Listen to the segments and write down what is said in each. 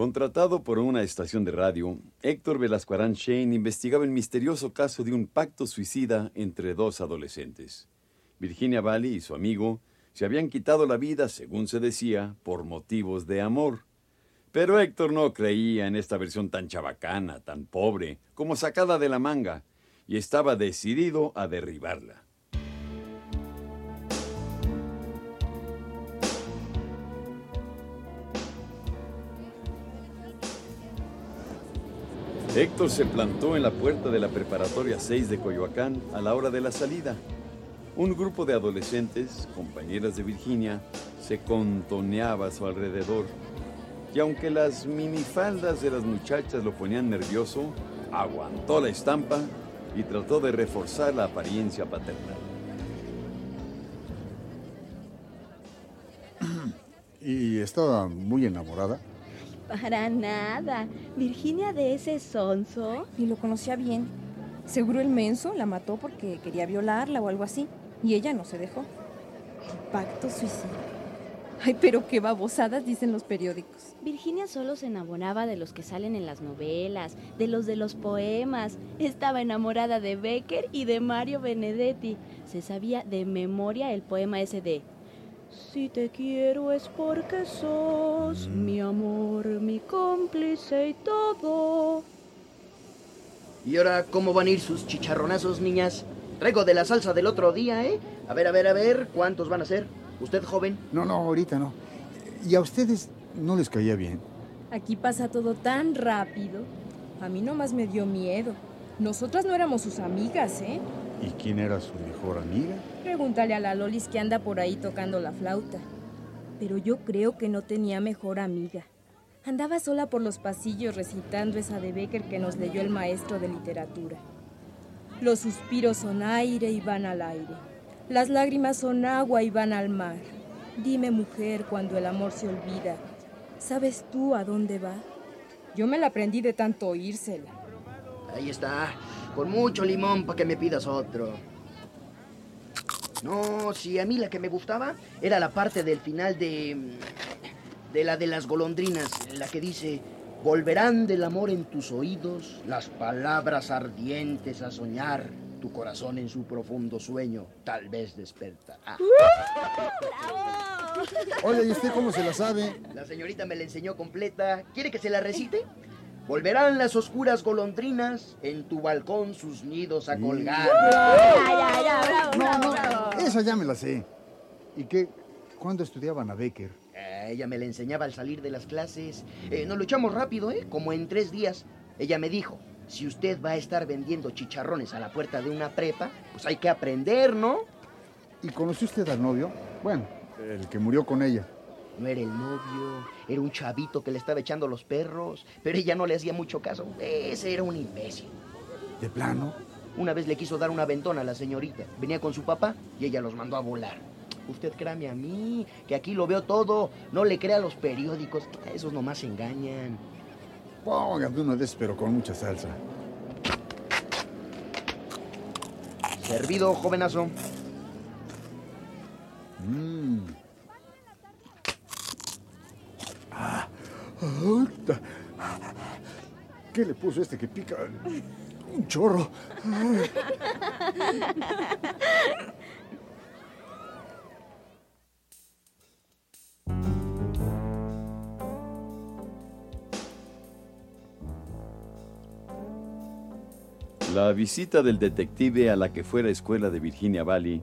Contratado por una estación de radio, Héctor Velasco Arán Shane investigaba el misterioso caso de un pacto suicida entre dos adolescentes. Virginia Valley y su amigo se habían quitado la vida, según se decía, por motivos de amor. Pero Héctor no creía en esta versión tan chabacana, tan pobre, como sacada de la manga, y estaba decidido a derribarla. Héctor se plantó en la puerta de la preparatoria 6 de Coyoacán a la hora de la salida. Un grupo de adolescentes, compañeras de Virginia, se contoneaba a su alrededor. Y aunque las minifaldas de las muchachas lo ponían nervioso, aguantó la estampa y trató de reforzar la apariencia paternal. ¿Y estaba muy enamorada? Para nada. Virginia de ese sonso. Y lo conocía bien. Seguro el menso la mató porque quería violarla o algo así. Y ella no se dejó. Pacto suicida. Ay, pero qué babosadas dicen los periódicos. Virginia solo se enamoraba de los que salen en las novelas, de los de los poemas. Estaba enamorada de Becker y de Mario Benedetti. Se sabía de memoria el poema ese de si te quiero es porque sos mi amor, mi cómplice y todo. ¿Y ahora cómo van a ir sus chicharronazos, niñas? Traigo de la salsa del otro día, ¿eh? A ver, a ver, a ver, ¿cuántos van a ser? ¿Usted joven? No, no, ahorita no. ¿Y a ustedes no les caía bien? Aquí pasa todo tan rápido. A mí nomás me dio miedo. Nosotras no éramos sus amigas, ¿eh? ¿Y quién era su mejor amiga? Pregúntale a la Lolis que anda por ahí tocando la flauta. Pero yo creo que no tenía mejor amiga. Andaba sola por los pasillos recitando esa de Becker que nos leyó el maestro de literatura. Los suspiros son aire y van al aire. Las lágrimas son agua y van al mar. Dime, mujer, cuando el amor se olvida, ¿sabes tú a dónde va? Yo me la aprendí de tanto oírsela. Ahí está. Con mucho limón para que me pidas otro. No, si a mí la que me gustaba era la parte del final de. de la de las golondrinas, la que dice. Volverán del amor en tus oídos las palabras ardientes a soñar. Tu corazón en su profundo sueño tal vez despertará. ¡Bravo! Oye, ¿y usted cómo se la sabe? La señorita me la enseñó completa. ¿Quiere que se la recite? Volverán las oscuras golondrinas en tu balcón sus nidos a colgar. Ya, ya, ya, bravo, No, bravo, no, bravo. esa ya me la sé. ¿Y qué? ¿Cuándo estudiaban a Becker? Eh, ella me la enseñaba al salir de las clases. Eh, nos lo echamos rápido, ¿eh? Como en tres días. Ella me dijo, si usted va a estar vendiendo chicharrones a la puerta de una prepa, pues hay que aprender, ¿no? ¿Y conoció usted al novio? Bueno, el que murió con ella. No era el novio, era un chavito que le estaba echando los perros, pero ella no le hacía mucho caso. Ese era un imbécil. ¿De plano? Una vez le quiso dar una ventona a la señorita. Venía con su papá y ella los mandó a volar. Usted créame a mí, que aquí lo veo todo. No le crea a los periódicos, esos nomás engañan. Póngame uno de esos, pero con mucha salsa. Servido, jovenazo. Mmm. Ah, ¡Puta! ¿Qué le puso este que pica? Un chorro. La visita del detective a la que fuera escuela de Virginia Valley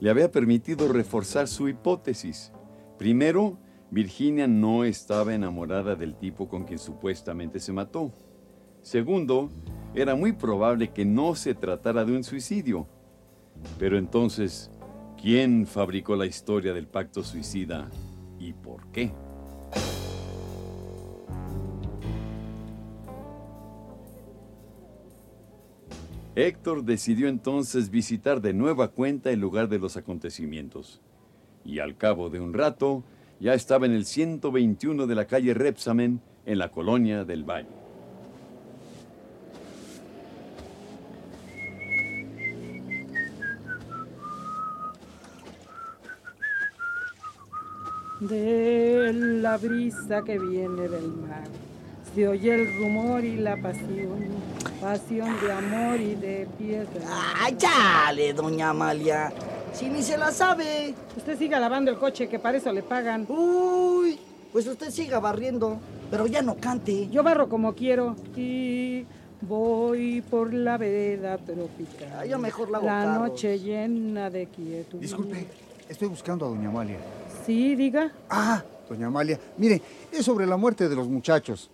le había permitido reforzar su hipótesis. Primero, Virginia no estaba enamorada del tipo con quien supuestamente se mató. Segundo, era muy probable que no se tratara de un suicidio. Pero entonces, ¿Quién fabricó la historia del pacto suicida y por qué? Héctor decidió entonces visitar de nueva cuenta el lugar de los acontecimientos. Y al cabo de un rato, ya estaba en el 121 de la calle Repsamen, en la colonia del Valle. De la brisa que viene del mar, se oye el rumor y la pasión, pasión de amor y de piedra. ¡Ay, chale, doña Amalia! Si ni se la sabe. Usted siga lavando el coche, que para eso le pagan. Uy, pues usted siga barriendo, pero ya no cante. Yo barro como quiero y voy por la vereda tropical. Ah, yo mejor lavo La carros. noche llena de quietud. Disculpe, estoy buscando a doña Amalia. Sí, diga. Ah, doña Amalia. Mire, es sobre la muerte de los muchachos.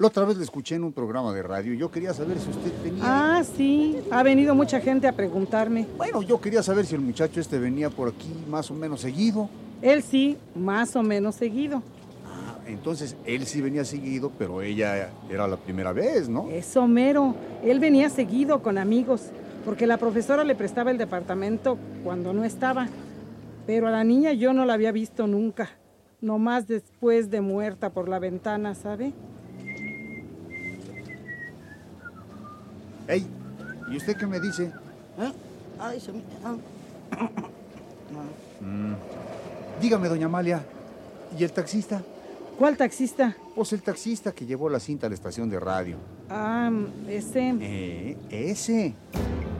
La otra vez le escuché en un programa de radio. Yo quería saber si usted tenía... Ah, sí. Ha venido mucha gente a preguntarme. Bueno, yo quería saber si el muchacho este venía por aquí más o menos seguido. Él sí, más o menos seguido. Ah, entonces él sí venía seguido, pero ella era la primera vez, ¿no? Eso mero. Él venía seguido con amigos, porque la profesora le prestaba el departamento cuando no estaba. Pero a la niña yo no la había visto nunca. Nomás después de muerta por la ventana, ¿sabe? Ey, ¿y usted qué me dice? ¿Eh? Ay, se me... ah. Dígame, doña Amalia, ¿y el taxista? ¿Cuál taxista? Pues el taxista que llevó la cinta a la estación de radio. Ah, ese. Eh, ese.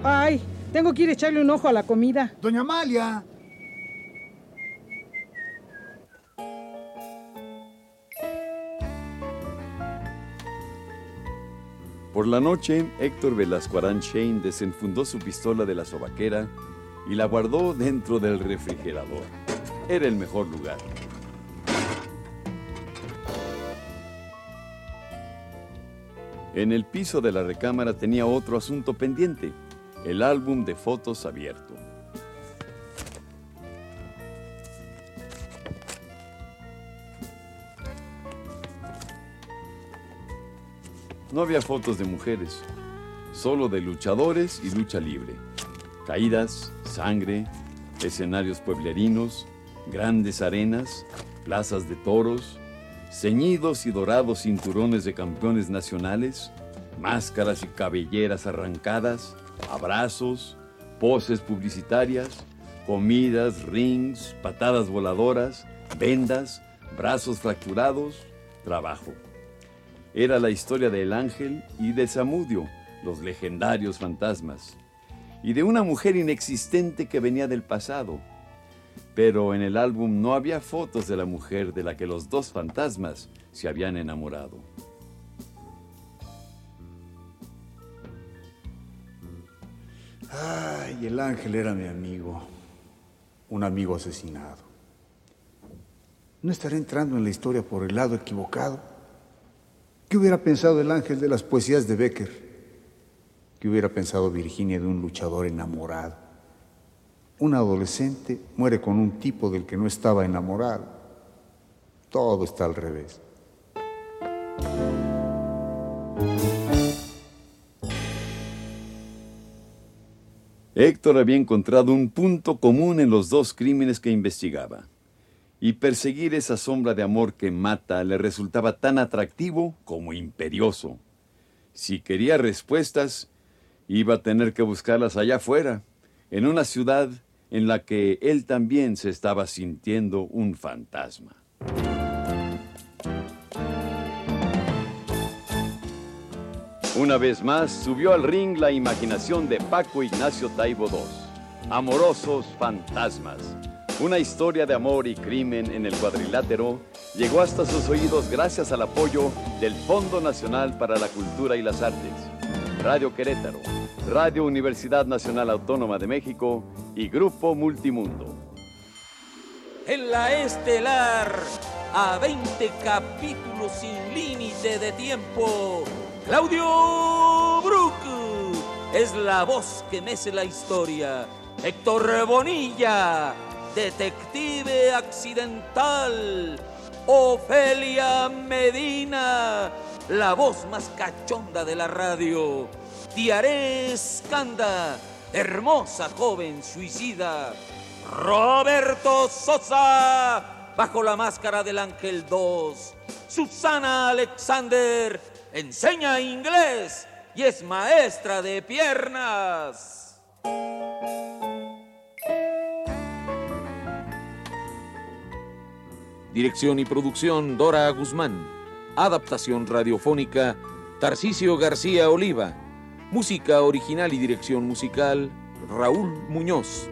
Ay, tengo que ir a echarle un ojo a la comida. Doña Amalia. Por la noche, Héctor Velasco Shane desenfundó su pistola de la sobaquera y la guardó dentro del refrigerador. Era el mejor lugar. En el piso de la recámara tenía otro asunto pendiente, el álbum de fotos abierto. No había fotos de mujeres, solo de luchadores y lucha libre. Caídas, sangre, escenarios pueblerinos, grandes arenas, plazas de toros, ceñidos y dorados cinturones de campeones nacionales, máscaras y cabelleras arrancadas, abrazos, poses publicitarias, comidas, rings, patadas voladoras, vendas, brazos fracturados, trabajo. Era la historia del ángel y de Samudio, los legendarios fantasmas, y de una mujer inexistente que venía del pasado. Pero en el álbum no había fotos de la mujer de la que los dos fantasmas se habían enamorado. Ay, el ángel era mi amigo. Un amigo asesinado. ¿No estaré entrando en la historia por el lado equivocado? ¿Qué hubiera pensado el ángel de las poesías de Becker? ¿Qué hubiera pensado Virginia de un luchador enamorado? Un adolescente muere con un tipo del que no estaba enamorado. Todo está al revés. Héctor había encontrado un punto común en los dos crímenes que investigaba. Y perseguir esa sombra de amor que mata le resultaba tan atractivo como imperioso. Si quería respuestas, iba a tener que buscarlas allá afuera, en una ciudad en la que él también se estaba sintiendo un fantasma. Una vez más subió al ring la imaginación de Paco Ignacio Taibo II. Amorosos fantasmas. Una historia de amor y crimen en el cuadrilátero llegó hasta sus oídos gracias al apoyo del Fondo Nacional para la Cultura y las Artes, Radio Querétaro, Radio Universidad Nacional Autónoma de México y Grupo Multimundo. En la estelar, a 20 capítulos sin límite de tiempo, Claudio Brook es la voz que mece la historia Héctor Bonilla, detective accidental. Ofelia Medina, la voz más cachonda de la radio. Tiaré Escanda, hermosa joven suicida. Roberto Sosa, bajo la máscara del Ángel 2. Susana Alexander, enseña inglés y es maestra de piernas. Dirección y producción Dora Guzmán. Adaptación radiofónica Tarcisio García Oliva. Música original y dirección musical Raúl Muñoz.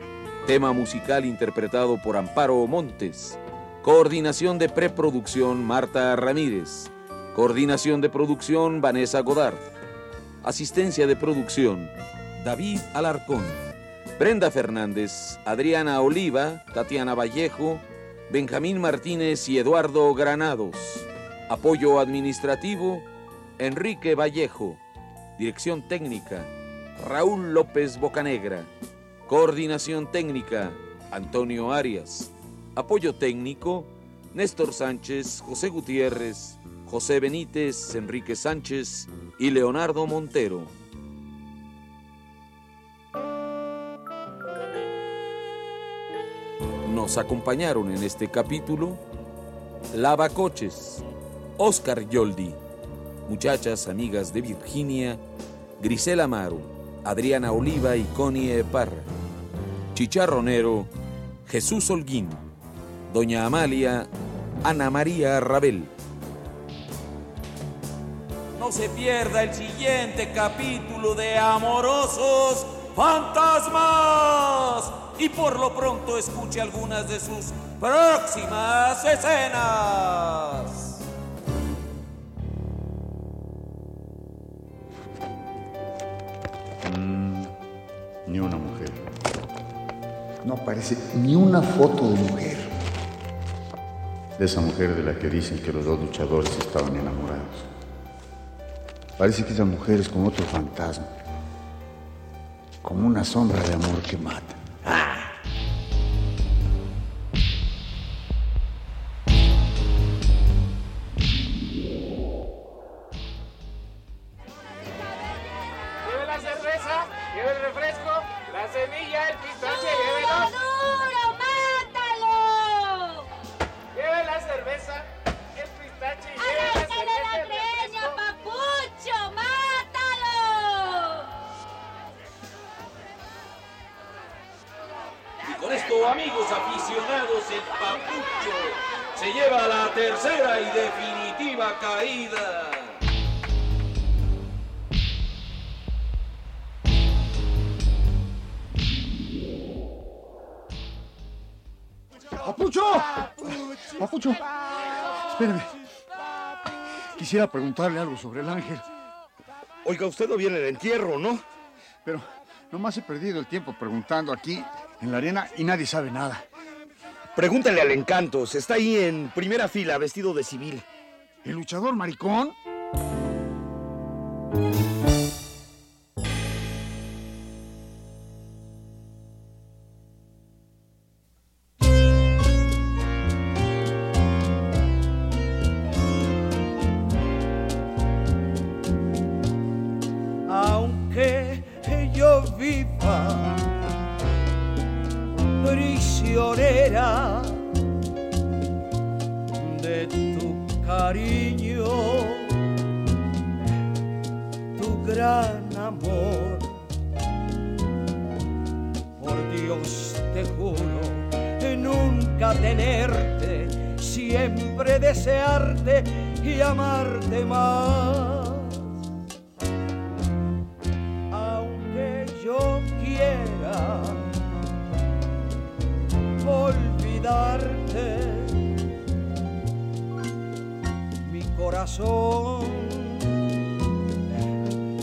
Tema musical interpretado por Amparo Montes. Coordinación de preproducción Marta Ramírez. Coordinación de producción Vanessa Godard. Asistencia de producción David Alarcón. Brenda Fernández, Adriana Oliva, Tatiana Vallejo, Benjamín Martínez y Eduardo Granados. Apoyo administrativo Enrique Vallejo. Dirección técnica Raúl López Bocanegra. Coordinación técnica Antonio Arias. Apoyo técnico Néstor Sánchez, José Gutiérrez, José Benítez, Enrique Sánchez y Leonardo Montero. Nos acompañaron en este capítulo Lavacoches, Oscar Yoldi, muchachas amigas de Virginia, Grisela Amaro, Adriana Oliva y Connie Parra, Chicharronero, Jesús Holguín, Doña Amalia, Ana María Rabel. No se pierda el siguiente capítulo de Amorosos Fantasmas y por lo pronto escuche algunas de sus próximas escenas. Mm, ni una mujer. No aparece ni una foto de mujer. De esa mujer de la que dicen que los dos luchadores estaban enamorados. Parece que esa mujer es como otro fantasma. Como una sombra de amor que mata. El papucho se lleva la tercera y definitiva caída. ¡Papucho! ¡Papucho! Espéreme. Quisiera preguntarle algo sobre el ángel, Oiga, usted no viene de entierro, ¿no? pero nomás he perdido el tiempo preguntando aquí en la arena y nadie sabe nada. Pregúntale al Encantos. Está ahí en primera fila, vestido de civil. ¿El luchador maricón? Cariño, tu gran amor. Por Dios te juro nunca tenerte, siempre desearte y amarte más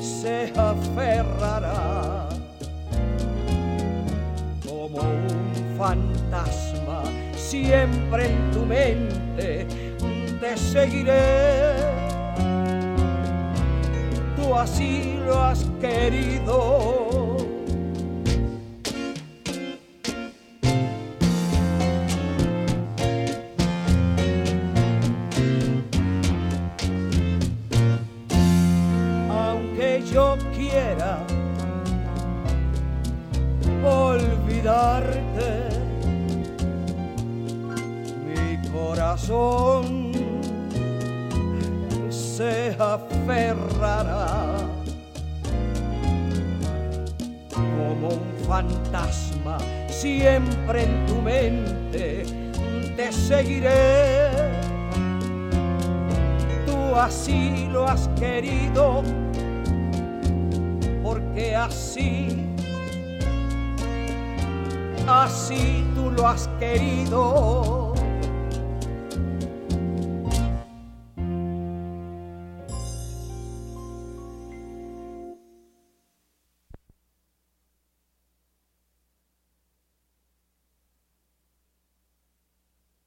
se aferrará como un fantasma siempre en tu mente te seguiré tú así lo has querido. Siempre en tu mente te seguiré. Tú así lo has querido porque así así tú lo has querido